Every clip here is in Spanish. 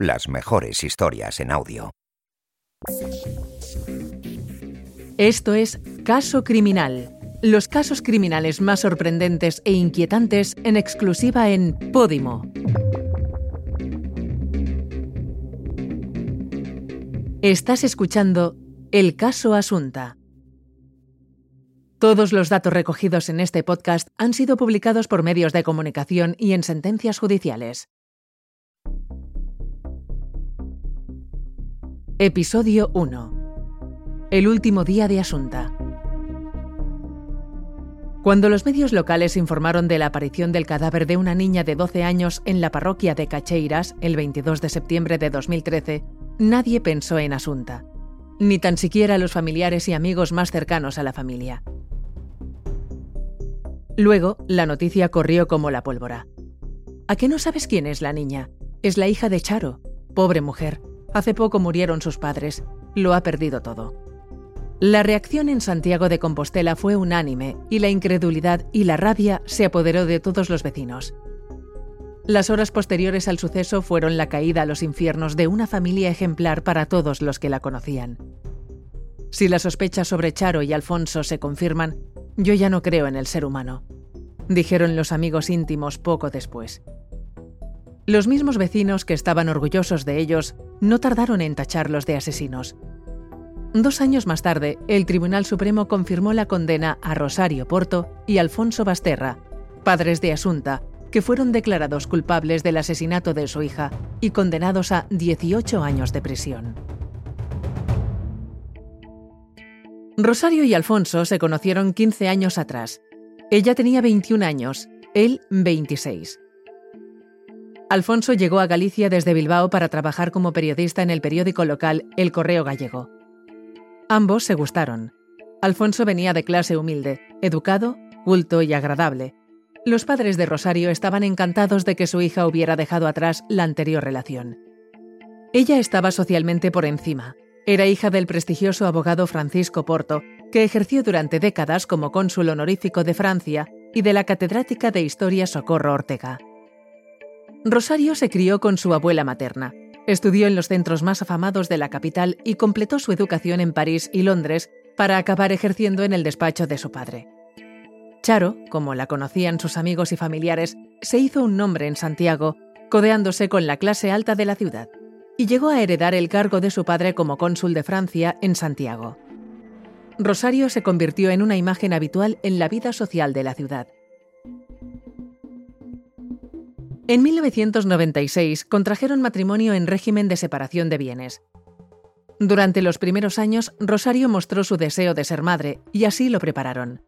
Las mejores historias en audio. Esto es Caso Criminal. Los casos criminales más sorprendentes e inquietantes en exclusiva en Podimo. Estás escuchando El caso Asunta. Todos los datos recogidos en este podcast han sido publicados por medios de comunicación y en sentencias judiciales. Episodio 1. El último día de Asunta. Cuando los medios locales informaron de la aparición del cadáver de una niña de 12 años en la parroquia de Cacheiras el 22 de septiembre de 2013, nadie pensó en Asunta, ni tan siquiera los familiares y amigos más cercanos a la familia. Luego, la noticia corrió como la pólvora. ¿A qué no sabes quién es la niña? Es la hija de Charo. Pobre mujer. Hace poco murieron sus padres. Lo ha perdido todo. La reacción en Santiago de Compostela fue unánime y la incredulidad y la rabia se apoderó de todos los vecinos. Las horas posteriores al suceso fueron la caída a los infiernos de una familia ejemplar para todos los que la conocían. Si las sospechas sobre Charo y Alfonso se confirman, yo ya no creo en el ser humano, dijeron los amigos íntimos poco después. Los mismos vecinos que estaban orgullosos de ellos no tardaron en tacharlos de asesinos. Dos años más tarde, el Tribunal Supremo confirmó la condena a Rosario Porto y Alfonso Basterra, padres de Asunta, que fueron declarados culpables del asesinato de su hija y condenados a 18 años de prisión. Rosario y Alfonso se conocieron 15 años atrás. Ella tenía 21 años, él 26. Alfonso llegó a Galicia desde Bilbao para trabajar como periodista en el periódico local El Correo Gallego. Ambos se gustaron. Alfonso venía de clase humilde, educado, culto y agradable. Los padres de Rosario estaban encantados de que su hija hubiera dejado atrás la anterior relación. Ella estaba socialmente por encima. Era hija del prestigioso abogado Francisco Porto, que ejerció durante décadas como cónsul honorífico de Francia, y de la catedrática de Historia Socorro Ortega. Rosario se crió con su abuela materna. Estudió en los centros más afamados de la capital y completó su educación en París y Londres para acabar ejerciendo en el despacho de su padre. Charo, como la conocían sus amigos y familiares, se hizo un nombre en Santiago, codeándose con la clase alta de la ciudad, y llegó a heredar el cargo de su padre como cónsul de Francia en Santiago. Rosario se convirtió en una imagen habitual en la vida social de la ciudad. En 1996 contrajeron matrimonio en régimen de separación de bienes. Durante los primeros años, Rosario mostró su deseo de ser madre y así lo prepararon.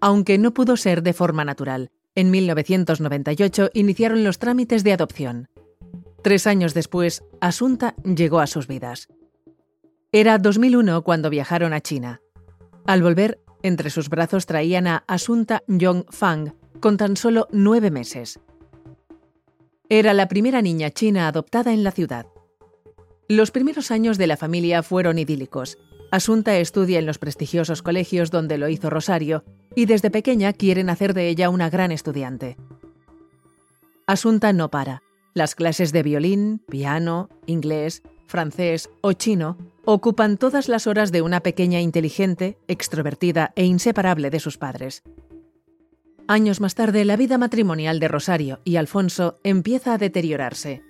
Aunque no pudo ser de forma natural, en 1998 iniciaron los trámites de adopción. Tres años después, Asunta llegó a sus vidas. Era 2001 cuando viajaron a China. Al volver, entre sus brazos traían a Asunta Yong Fang, con tan solo nueve meses. Era la primera niña china adoptada en la ciudad. Los primeros años de la familia fueron idílicos. Asunta estudia en los prestigiosos colegios donde lo hizo Rosario y desde pequeña quieren hacer de ella una gran estudiante. Asunta no para. Las clases de violín, piano, inglés, francés o chino ocupan todas las horas de una pequeña inteligente, extrovertida e inseparable de sus padres. Años más tarde, la vida matrimonial de Rosario y Alfonso empieza a deteriorarse.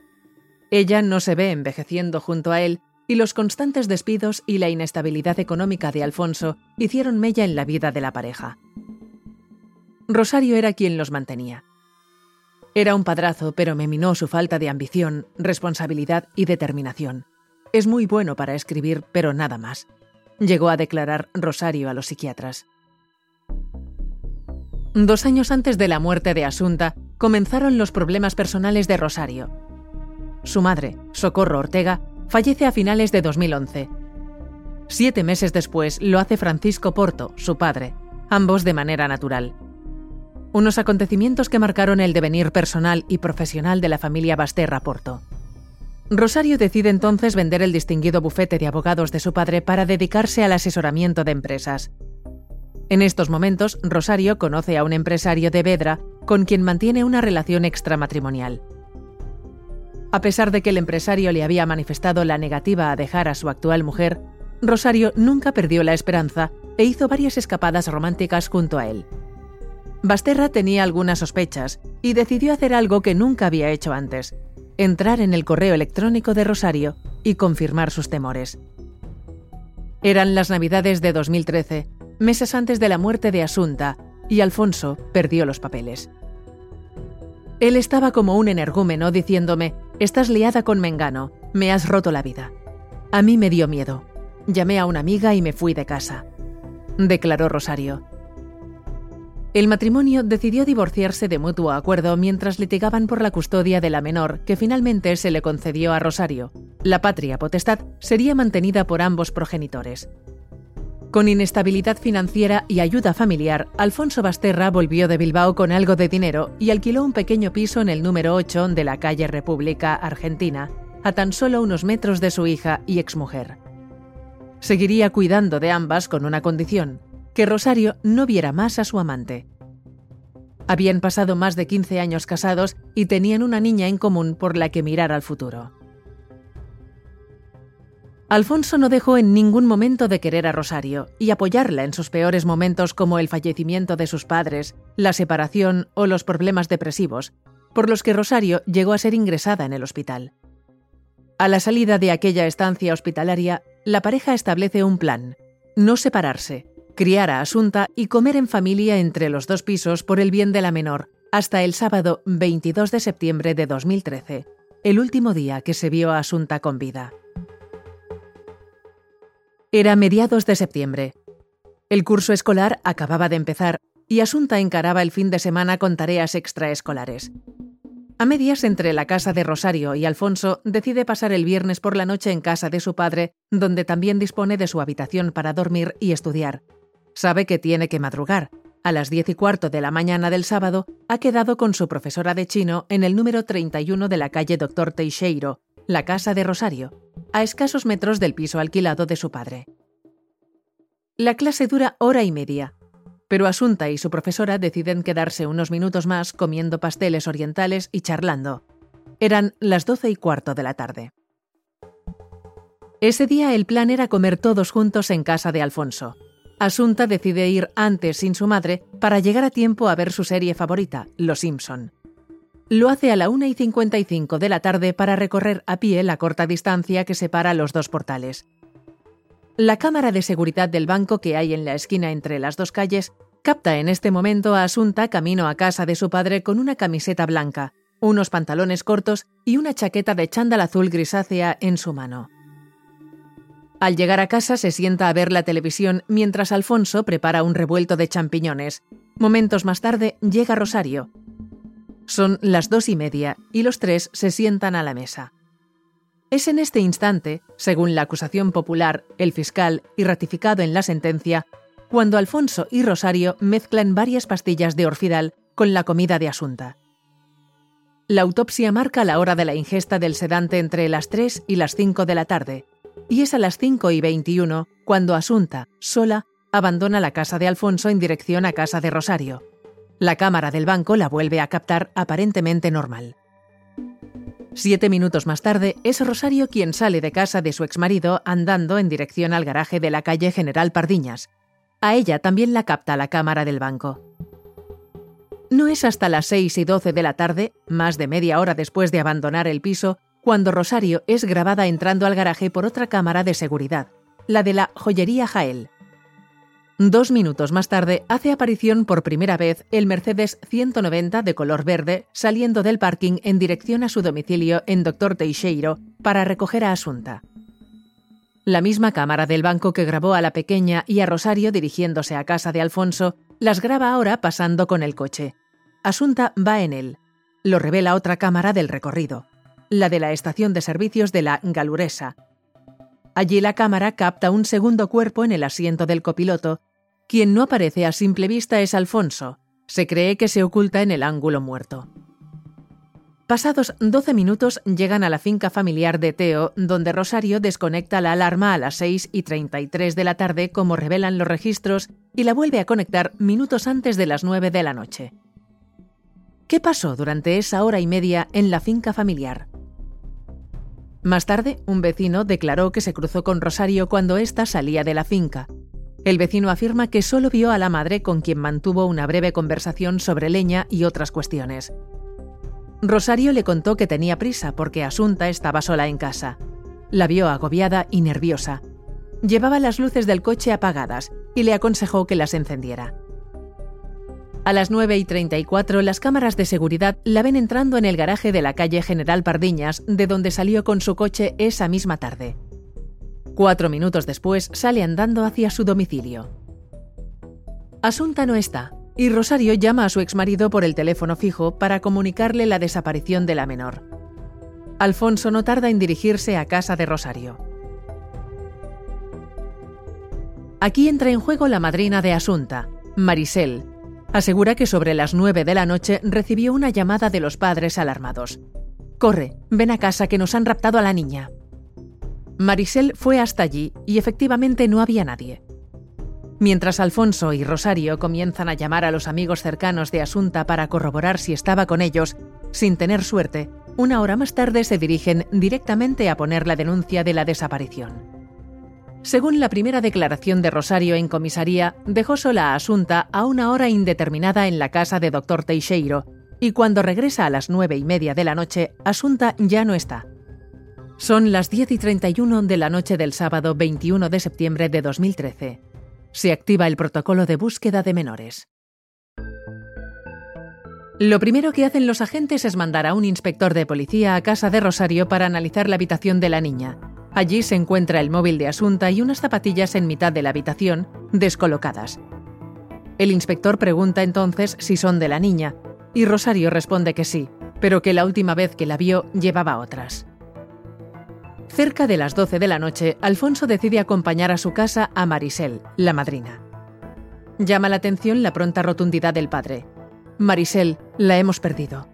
Ella no se ve envejeciendo junto a él y los constantes despidos y la inestabilidad económica de Alfonso hicieron mella en la vida de la pareja. Rosario era quien los mantenía. Era un padrazo, pero me minó su falta de ambición, responsabilidad y determinación. Es muy bueno para escribir, pero nada más. Llegó a declarar Rosario a los psiquiatras. Dos años antes de la muerte de Asunta, comenzaron los problemas personales de Rosario. Su madre, Socorro Ortega, fallece a finales de 2011. Siete meses después lo hace Francisco Porto, su padre, ambos de manera natural. Unos acontecimientos que marcaron el devenir personal y profesional de la familia Basterra Porto. Rosario decide entonces vender el distinguido bufete de abogados de su padre para dedicarse al asesoramiento de empresas. En estos momentos, Rosario conoce a un empresario de Vedra con quien mantiene una relación extramatrimonial. A pesar de que el empresario le había manifestado la negativa a dejar a su actual mujer, Rosario nunca perdió la esperanza e hizo varias escapadas románticas junto a él. Basterra tenía algunas sospechas y decidió hacer algo que nunca había hecho antes, entrar en el correo electrónico de Rosario y confirmar sus temores. Eran las Navidades de 2013, meses antes de la muerte de Asunta, y Alfonso perdió los papeles. Él estaba como un energúmeno diciéndome, estás liada con Mengano, me has roto la vida. A mí me dio miedo. Llamé a una amiga y me fui de casa. Declaró Rosario. El matrimonio decidió divorciarse de mutuo acuerdo mientras litigaban por la custodia de la menor, que finalmente se le concedió a Rosario. La patria potestad sería mantenida por ambos progenitores. Con inestabilidad financiera y ayuda familiar, Alfonso Basterra volvió de Bilbao con algo de dinero y alquiló un pequeño piso en el número 8 de la calle República Argentina, a tan solo unos metros de su hija y exmujer. Seguiría cuidando de ambas con una condición, que Rosario no viera más a su amante. Habían pasado más de 15 años casados y tenían una niña en común por la que mirar al futuro. Alfonso no dejó en ningún momento de querer a Rosario y apoyarla en sus peores momentos como el fallecimiento de sus padres, la separación o los problemas depresivos, por los que Rosario llegó a ser ingresada en el hospital. A la salida de aquella estancia hospitalaria, la pareja establece un plan, no separarse, criar a Asunta y comer en familia entre los dos pisos por el bien de la menor, hasta el sábado 22 de septiembre de 2013, el último día que se vio a Asunta con vida. Era mediados de septiembre. El curso escolar acababa de empezar y Asunta encaraba el fin de semana con tareas extraescolares. A medias entre la casa de Rosario y Alfonso, decide pasar el viernes por la noche en casa de su padre, donde también dispone de su habitación para dormir y estudiar. Sabe que tiene que madrugar. A las diez y cuarto de la mañana del sábado, ha quedado con su profesora de chino en el número 31 de la calle Doctor Teixeiro, la casa de Rosario, a escasos metros del piso alquilado de su padre. La clase dura hora y media, pero Asunta y su profesora deciden quedarse unos minutos más comiendo pasteles orientales y charlando. Eran las doce y cuarto de la tarde. Ese día el plan era comer todos juntos en casa de Alfonso. Asunta decide ir antes sin su madre para llegar a tiempo a ver su serie favorita, Los Simpson. Lo hace a la 1 y 55 de la tarde para recorrer a pie la corta distancia que separa los dos portales. La cámara de seguridad del banco que hay en la esquina entre las dos calles capta en este momento a Asunta camino a casa de su padre con una camiseta blanca, unos pantalones cortos y una chaqueta de chándal azul grisácea en su mano. Al llegar a casa se sienta a ver la televisión mientras Alfonso prepara un revuelto de champiñones. Momentos más tarde llega Rosario, son las dos y media y los tres se sientan a la mesa. Es en este instante, según la acusación popular, el fiscal y ratificado en la sentencia, cuando Alfonso y Rosario mezclan varias pastillas de orfidal con la comida de Asunta. La autopsia marca la hora de la ingesta del sedante entre las 3 y las 5 de la tarde, y es a las 5 y 21 cuando Asunta, sola, abandona la casa de Alfonso en dirección a casa de Rosario. La cámara del banco la vuelve a captar aparentemente normal. Siete minutos más tarde, es Rosario quien sale de casa de su exmarido andando en dirección al garaje de la calle General Pardiñas. A ella también la capta la cámara del banco. No es hasta las seis y doce de la tarde, más de media hora después de abandonar el piso, cuando Rosario es grabada entrando al garaje por otra cámara de seguridad, la de la joyería Jael. Dos minutos más tarde hace aparición por primera vez el Mercedes 190 de color verde saliendo del parking en dirección a su domicilio en Doctor Teixeiro para recoger a Asunta. La misma cámara del banco que grabó a la pequeña y a Rosario dirigiéndose a casa de Alfonso las graba ahora pasando con el coche. Asunta va en él. Lo revela otra cámara del recorrido, la de la estación de servicios de la Galuresa, Allí la cámara capta un segundo cuerpo en el asiento del copiloto. Quien no aparece a simple vista es Alfonso. Se cree que se oculta en el ángulo muerto. Pasados 12 minutos llegan a la finca familiar de Teo, donde Rosario desconecta la alarma a las 6 y 33 de la tarde, como revelan los registros, y la vuelve a conectar minutos antes de las 9 de la noche. ¿Qué pasó durante esa hora y media en la finca familiar? Más tarde, un vecino declaró que se cruzó con Rosario cuando ésta salía de la finca. El vecino afirma que solo vio a la madre con quien mantuvo una breve conversación sobre leña y otras cuestiones. Rosario le contó que tenía prisa porque Asunta estaba sola en casa. La vio agobiada y nerviosa. Llevaba las luces del coche apagadas y le aconsejó que las encendiera. A las 9 y 34, las cámaras de seguridad la ven entrando en el garaje de la calle General Pardiñas, de donde salió con su coche esa misma tarde. Cuatro minutos después, sale andando hacia su domicilio. Asunta no está, y Rosario llama a su exmarido por el teléfono fijo para comunicarle la desaparición de la menor. Alfonso no tarda en dirigirse a casa de Rosario. Aquí entra en juego la madrina de Asunta, Marisel. Asegura que sobre las nueve de la noche recibió una llamada de los padres alarmados. Corre, ven a casa que nos han raptado a la niña. Marisel fue hasta allí y efectivamente no había nadie. Mientras Alfonso y Rosario comienzan a llamar a los amigos cercanos de Asunta para corroborar si estaba con ellos, sin tener suerte, una hora más tarde se dirigen directamente a poner la denuncia de la desaparición. Según la primera declaración de Rosario en comisaría, dejó sola a Asunta a una hora indeterminada en la casa de Dr. Teixeiro, y cuando regresa a las nueve y media de la noche, Asunta ya no está. Son las 10 y 31 de la noche del sábado 21 de septiembre de 2013. Se activa el protocolo de búsqueda de menores. Lo primero que hacen los agentes es mandar a un inspector de policía a casa de Rosario para analizar la habitación de la niña. Allí se encuentra el móvil de Asunta y unas zapatillas en mitad de la habitación, descolocadas. El inspector pregunta entonces si son de la niña, y Rosario responde que sí, pero que la última vez que la vio llevaba otras. Cerca de las 12 de la noche, Alfonso decide acompañar a su casa a Marisel, la madrina. Llama la atención la pronta rotundidad del padre. Marisel, la hemos perdido.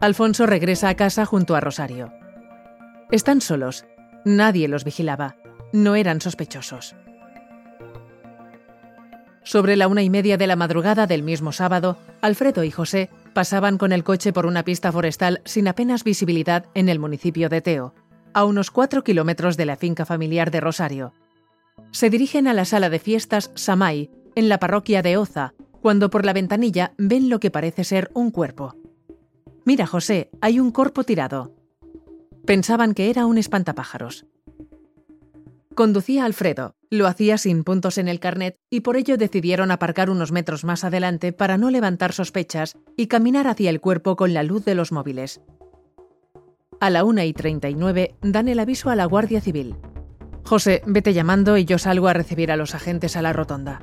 Alfonso regresa a casa junto a Rosario. Están solos. Nadie los vigilaba. No eran sospechosos. Sobre la una y media de la madrugada del mismo sábado, Alfredo y José pasaban con el coche por una pista forestal sin apenas visibilidad en el municipio de Teo, a unos cuatro kilómetros de la finca familiar de Rosario. Se dirigen a la sala de fiestas Samay, en la parroquia de Oza, cuando por la ventanilla ven lo que parece ser un cuerpo. Mira, José, hay un cuerpo tirado. Pensaban que era un espantapájaros. Conducía Alfredo, lo hacía sin puntos en el carnet y por ello decidieron aparcar unos metros más adelante para no levantar sospechas y caminar hacia el cuerpo con la luz de los móviles. A la 1 y 39 dan el aviso a la Guardia Civil. José, vete llamando y yo salgo a recibir a los agentes a la rotonda.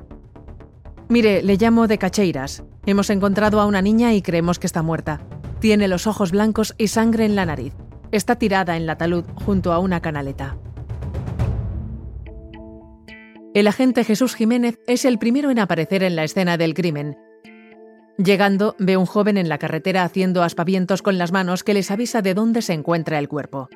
Mire, le llamo de Cacheiras. Hemos encontrado a una niña y creemos que está muerta. Tiene los ojos blancos y sangre en la nariz. Está tirada en la talud junto a una canaleta. El agente Jesús Jiménez es el primero en aparecer en la escena del crimen. Llegando, ve un joven en la carretera haciendo aspavientos con las manos que les avisa de dónde se encuentra el cuerpo.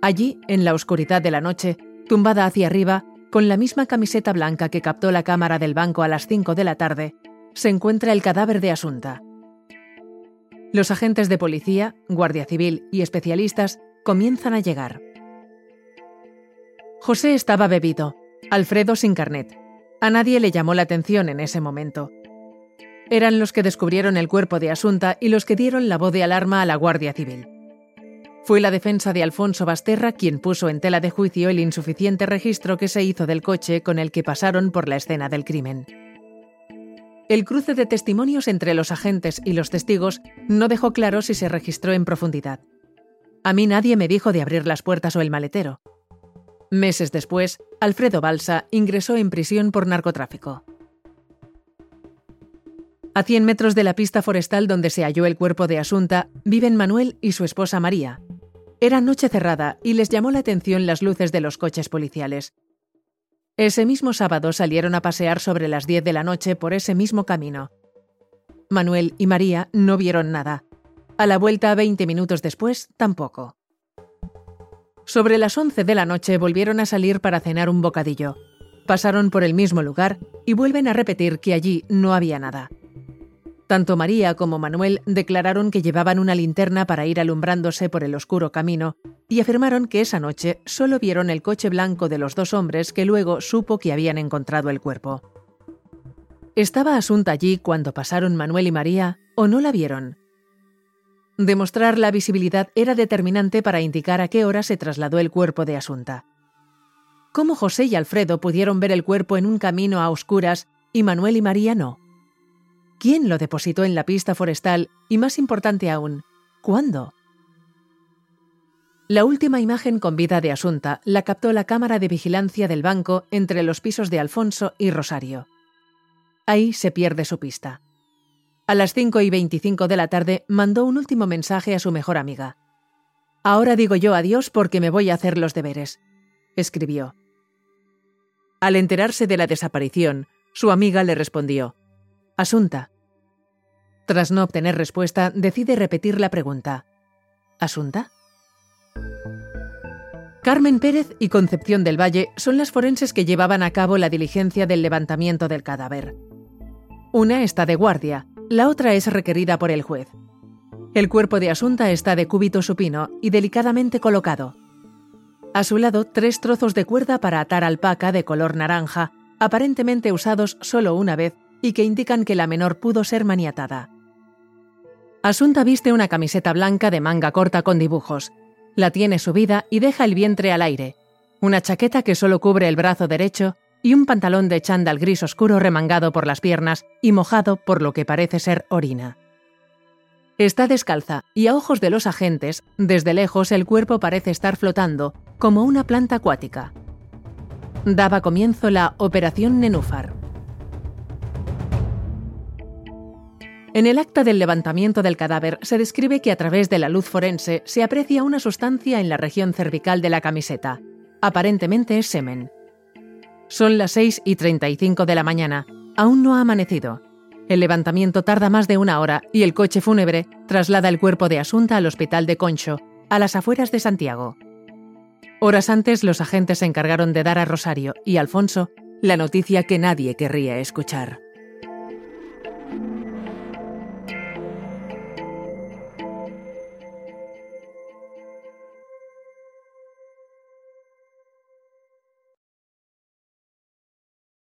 Allí, en la oscuridad de la noche, tumbada hacia arriba, con la misma camiseta blanca que captó la cámara del banco a las 5 de la tarde, se encuentra el cadáver de Asunta. Los agentes de policía, guardia civil y especialistas comienzan a llegar. José estaba bebido, Alfredo sin carnet. A nadie le llamó la atención en ese momento. Eran los que descubrieron el cuerpo de Asunta y los que dieron la voz de alarma a la Guardia Civil. Fue la defensa de Alfonso Basterra quien puso en tela de juicio el insuficiente registro que se hizo del coche con el que pasaron por la escena del crimen. El cruce de testimonios entre los agentes y los testigos no dejó claro si se registró en profundidad. A mí nadie me dijo de abrir las puertas o el maletero. Meses después, Alfredo Balsa ingresó en prisión por narcotráfico. A 100 metros de la pista forestal donde se halló el cuerpo de Asunta, viven Manuel y su esposa María. Era noche cerrada y les llamó la atención las luces de los coches policiales. Ese mismo sábado salieron a pasear sobre las 10 de la noche por ese mismo camino. Manuel y María no vieron nada. A la vuelta 20 minutos después, tampoco. Sobre las 11 de la noche volvieron a salir para cenar un bocadillo. Pasaron por el mismo lugar y vuelven a repetir que allí no había nada. Tanto María como Manuel declararon que llevaban una linterna para ir alumbrándose por el oscuro camino y afirmaron que esa noche solo vieron el coche blanco de los dos hombres que luego supo que habían encontrado el cuerpo. ¿Estaba Asunta allí cuando pasaron Manuel y María o no la vieron? Demostrar la visibilidad era determinante para indicar a qué hora se trasladó el cuerpo de Asunta. ¿Cómo José y Alfredo pudieron ver el cuerpo en un camino a oscuras y Manuel y María no? ¿Quién lo depositó en la pista forestal? Y más importante aún, ¿cuándo? La última imagen con vida de Asunta la captó la cámara de vigilancia del banco entre los pisos de Alfonso y Rosario. Ahí se pierde su pista. A las 5 y 25 de la tarde mandó un último mensaje a su mejor amiga. Ahora digo yo adiós porque me voy a hacer los deberes, escribió. Al enterarse de la desaparición, su amiga le respondió, Asunta. Tras no obtener respuesta, decide repetir la pregunta. ¿Asunta? Carmen Pérez y Concepción del Valle son las forenses que llevaban a cabo la diligencia del levantamiento del cadáver. Una está de guardia, la otra es requerida por el juez. El cuerpo de Asunta está de cúbito supino y delicadamente colocado. A su lado, tres trozos de cuerda para atar alpaca de color naranja, aparentemente usados solo una vez y que indican que la menor pudo ser maniatada. Asunta viste una camiseta blanca de manga corta con dibujos. La tiene subida y deja el vientre al aire. Una chaqueta que solo cubre el brazo derecho y un pantalón de chándal gris oscuro remangado por las piernas y mojado por lo que parece ser orina. Está descalza y a ojos de los agentes, desde lejos el cuerpo parece estar flotando, como una planta acuática. Daba comienzo la Operación Nenúfar. En el acta del levantamiento del cadáver se describe que a través de la luz forense se aprecia una sustancia en la región cervical de la camiseta. Aparentemente es semen. Son las 6 y 35 de la mañana. Aún no ha amanecido. El levantamiento tarda más de una hora y el coche fúnebre traslada el cuerpo de Asunta al hospital de Concho, a las afueras de Santiago. Horas antes los agentes se encargaron de dar a Rosario y Alfonso la noticia que nadie querría escuchar.